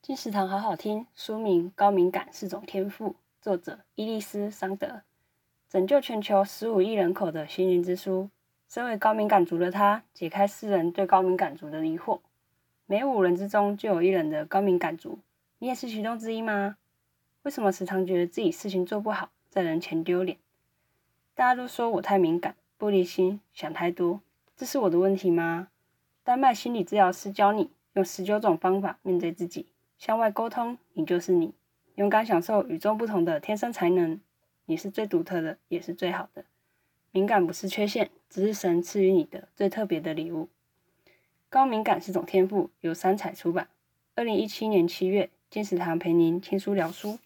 金石堂好好听，书名《高敏感是种天赋》，作者伊丽丝·桑德，拯救全球十五亿人口的心灵之书。身为高敏感族的他，解开世人对高敏感族的疑惑。每五人之中就有一人的高敏感族，你也是其中之一吗？为什么时常觉得自己事情做不好，在人前丢脸？大家都说我太敏感、玻璃心、想太多，这是我的问题吗？丹麦心理治疗师教你用十九种方法面对自己。向外沟通，你就是你，勇敢享受与众不同的天生才能，你是最独特的，也是最好的。敏感不是缺陷，只是神赐予你的最特别的礼物。高敏感是种天赋，由三彩出版，二零一七年七月，金石堂陪您听书聊书。